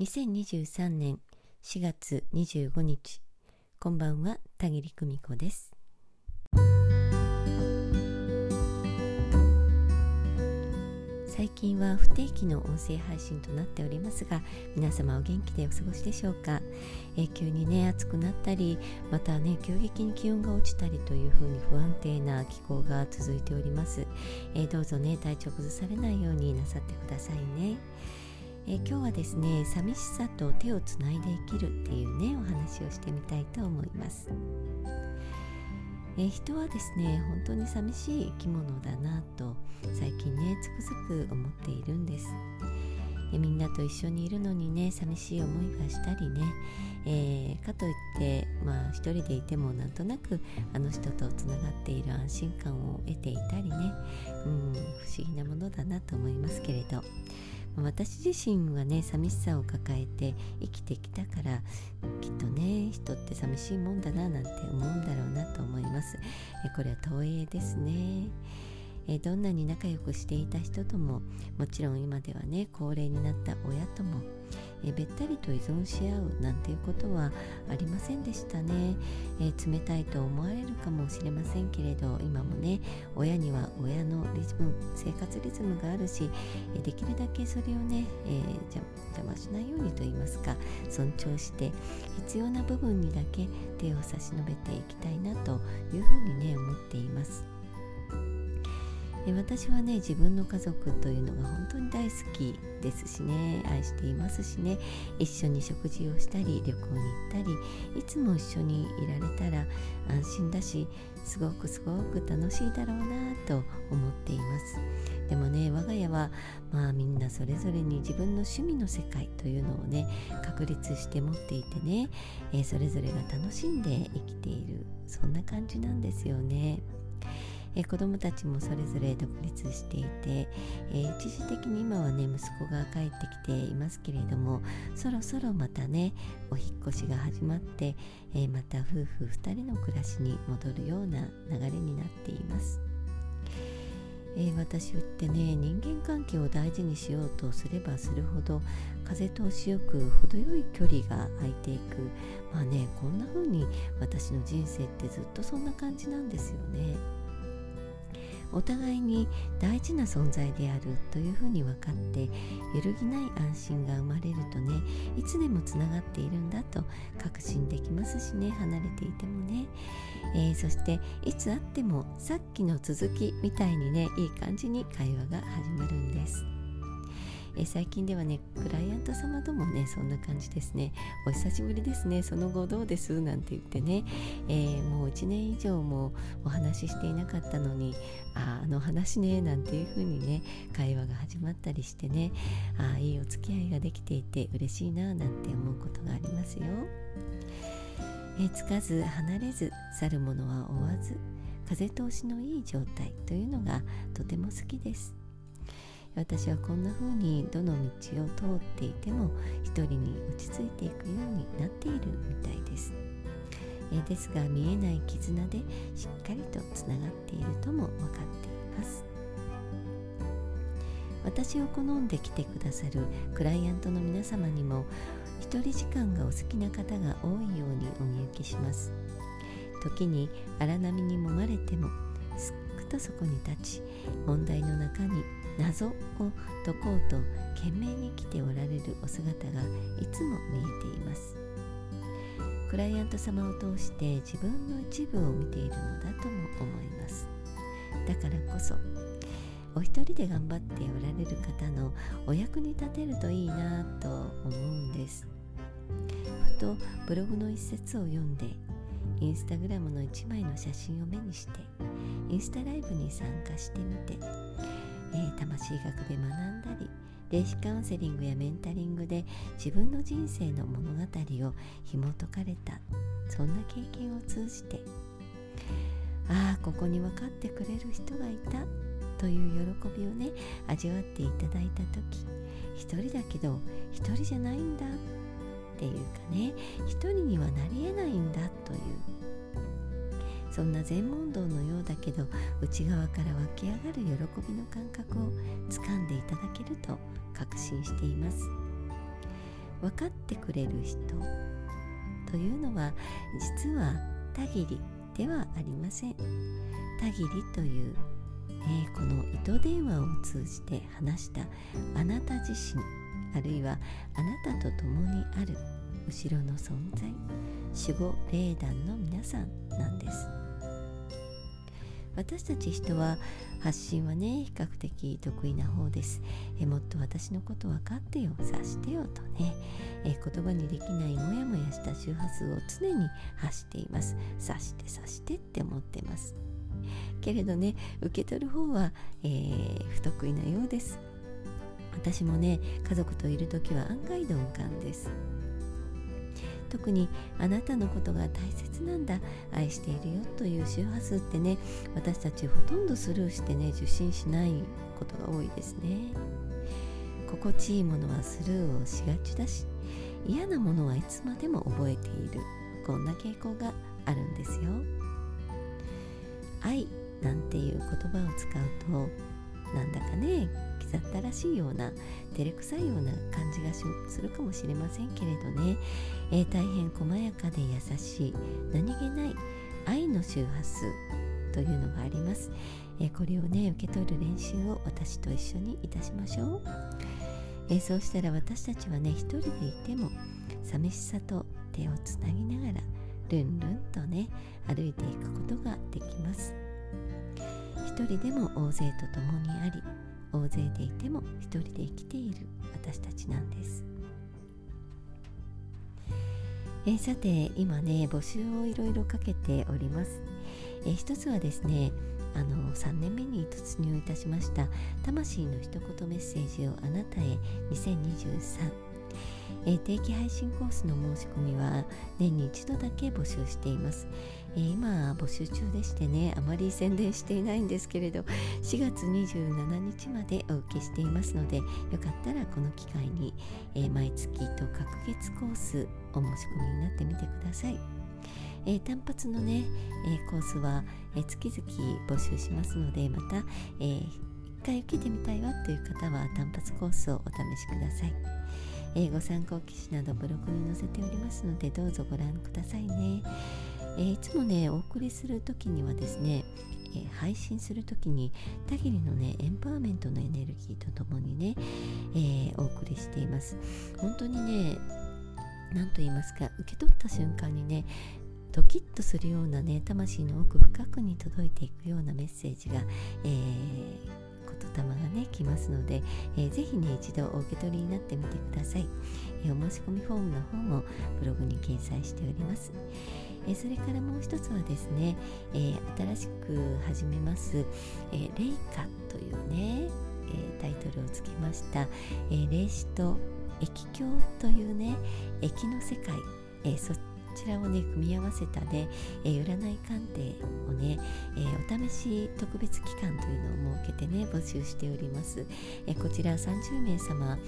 2023年4月25日こんばんは田切久美子です。最近は不定期の音声配信となっておりますが皆様お元気でお過ごしでしょうか、えー、急にね暑くなったりまたね急激に気温が落ちたりというふうに不安定な気候が続いております、えー、どうぞね体調崩されないようになさってくださいね。え今日はですね寂しさと手をつないで生きるっていうねお話をしてみたいと思います、え人はですね本当に寂しい生き物だなと最近ねつくづく思っているんです。えみんなと一緒にいるのにね寂しい思いがしたりね、えー、かといってまあ一人でいてもなんとなくあの人とつながっている安心感を得ていたりねうん不思議なものだなと思いますけれど。私自身はね寂しさを抱えて生きてきたからきっとね人って寂しいもんだななんて思うんだろうなと思います。これは投影ですね。どんなに仲良くしていた人とももちろん今ではね高齢になった親ともえべったりと依存し合うなんていうことはありませんでしたね、え冷たいと思われるかもしれませんけれど今もね親には親のリズム生活リズムがあるし、えできるだけそれをね、えー、邪魔しないようにと言いますか尊重して必要な部分にだけ手を差し伸べていきたいなというふうにね思っています。私はね自分の家族というのが本当に大好きですしね。愛していますしね。一緒に食事をしたり旅行に行ったりいつも一緒にいられたら安心だしすごくすごく楽しいだろうなと思っています。でもね我が家はまあみんなそれぞれに自分の趣味の世界というのをね確立して持っていてね、えー、それぞれが楽しんで生きているそんな感じなんですよね。えー、子供たちもそれぞれ独立していて、えー、一時的に今はね息子が帰ってきていますけれどもそろそろまたねお引越しが始まって、えー、また夫婦2人の暮らしに戻るような流れになっています。えー、私ってね人間関係を大事にしようとすればするほど風通しよく程よい距離が空いていくまあねこんな風に私の人生ってずっとそんな感じなんですよね。お互いに大事な存在であるというふうに分かって揺るぎない安心が生まれるとねいつでもつながっているんだと確信できますしね離れていてもね、えー、そしていつあってもさっきの続きみたいにねいい感じに会話が始まるんです。え最近ではねクライアント様ともねそんな感じですね。お久しぶりですね。その後どうです？なんて言ってね、えー、もう1年以上もお話ししていなかったのにああの話ねなんていう風にね会話が始まったりしてね。あいいお付き合いができていて嬉しいななんて思うことがありますよ。えつかず離れず去る者は追わず風通しのいい状態というのがとても好きです。私はこんな風にどの道を通っていても一人に落ち着いていくようになっているみたいです。えですが見えない絆でしっかりとつながっているとも分かっています。私を好んで来てくださるクライアントの皆様にも一人時間がお好きな方が多いようにお見受けします。時に荒波に揉まれてもすっくとそこに立ち問題の中に謎を解こうと懸命に生きておられるお姿がいつも見えています。クライアント様を通して自分の一部を見ているのだとも思います。だからこそお一人で頑張っておられる方のお役に立てるといいなと思うんです。ふとブログの一節を読んでインスタグラムの一枚の写真を目にしてインスタライブに参加してみてえー、魂学で学んだり霊視カウンセリングやメンタリングで自分の人生の物語を紐解かれたそんな経験を通じてああここに分かってくれる人がいたという喜びをね味わっていただいた時一人だけど一人じゃないんだっていうかね一人にはなりえないんだというそんな全問答のようだけど内側から湧き上がる喜びの感覚をつかんでいただけると確信しています。分かってくれる人というのは実はたぎりではありません。たぎりという、えー、この糸電話を通じて話したあなた自身あるいはあなたと共にある後ろの存在守護霊団の皆さんなんです。私たち人は発信はね比較的得意な方です。えもっと私のこと分かってよ察してよとね。え言葉にできないモヤモヤした周波数を常に発しています。察して察してって思ってます。けれどね受け取る方は、えー、不得意なようです。私もね家族といる時は案外鈍感です。特にあなたのことが大切なんだ。愛しているよという周波数ってね私たちほとんどスルーしてね受信しないことが多いですね。心地いいものはスルーをしがちだし嫌なものはいつまでも覚えている。こんな傾向があるんですよ。愛なんていう言葉を使うとなんだかねだったらしいような照れくさいような感じがするかもしれませんけれどね、えー、大変細やかで優しい何気ない愛の周波数というのがあります、えー、これをね受け取る練習を私と一緒にいたしましょう、えー、そうしたら私たちはね一人でいても寂しさと手をつなぎながらルンルンとね歩いていくことができます。一人でも大勢と共にあり大勢でいても一人で生きている私たちなんです。え、さて今ね募集をいろいろかけております。えー、一つはですねあの3年目に突入いたしました「魂の一言メッセージをあなたへ2023」え、定期配信コースの申し込みは年に一度だけ募集しています、えー、今募集中でしてねあまり宣伝していないんですけれど4月27日までお受けしていますのでよかったらこの機会に、えー、毎月と各月コースお申し込みになってみてくださいえー、単発のね、え、コースは、え、月々募集しますのでまた、えー、一回受けてみたいわという方は単発コースをお試しください。えご参考記事などブログに載せておりますのでどうぞご覧くださいね、えー、いつもねお送りする時にはですねえー、配信する時にたぎりのねエンパワーメントのエネルギーとともにね、えー、お送りしています。本当にね何と言いますか受け取った瞬間にねドキッとするようなね魂の奥深くに届いていくようなメッセージが、えー霊がね来ますので、えー、ぜひね一度お受け取りになってみてください、えー、お申し込みフォームの方もブログに掲載しております。え、それからもう一つはですね、えー、新しく始めます、えー、レイカというね、えタイトルをつけました、え霊視と液境というね液の世界、えそちらをね組み合わせたね、えー、占い鑑定をね、えー、お試し特別期間というのを設けてね募集しております、えー、こちら30名様、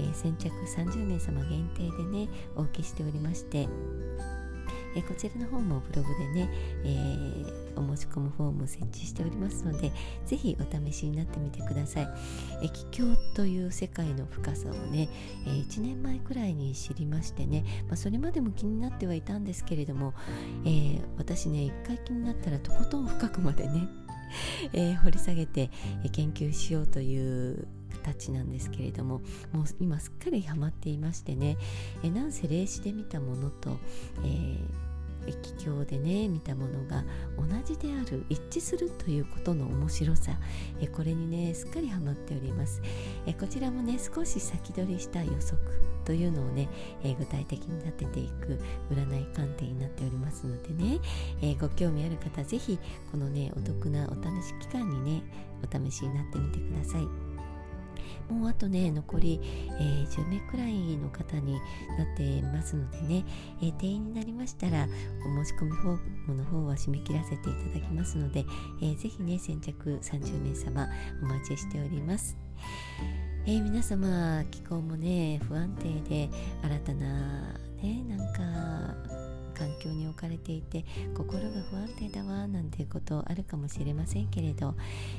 え先着30名様限定でねお受けしておりましてえこちらの方もブログでね、えー、お申し込むフォームを設置しておりますのでぜひお試しになってみてください。液境という世界の深さをね、えー、1年前くらいに知りましてね、まあ、それまでも気になってはいたんですけれども、えー、私ね一回気になったらとことん深くまでねえー、掘り下げて、え研究しようという形なんですけれどももう今すっかりハマっていましてね、えなんせ霊視で見たものと、えー液鏡でね見たものが同じである一致するということの面白さえこれにねすっかりハマっておりますえこちらもね少し先取りした予測というのをね、え具体的に立てていく占い鑑定になっておりますのでね、えご興味ある方是非このねお得なお試し期間にねお試しになってみてください。もうあとね残り、えー、10名くらいの方になっていますのでね、えー、定員になりましたらお申し込みフォームの方は締め切らせていただきますので、えー、ぜひね先着30名様お待ちしております。えー、皆様気候もね不安定で新たなねなんか環境に置かれていて心が不安定だわなんていうことあるかもしれませんけれど、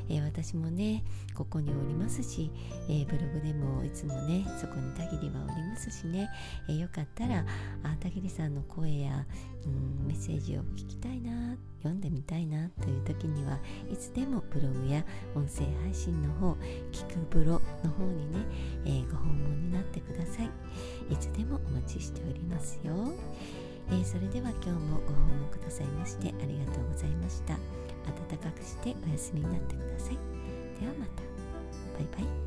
えー、私もねここにおりますし、えー、ブログでもいつもねそこにたぎりはおりますしね、えー、よかったらあたぎりさんの声やうんメッセージを聞きたいな読んでみたいなという時にはいつでもブログや音声配信の方聞くブロの方にね、え、ご訪問になってください。いつでもお待ちしておりますよ、それでは今日もご訪問くださいましてありがとうございました。暖かくしてお休みになってください。ではまた。バイバイ。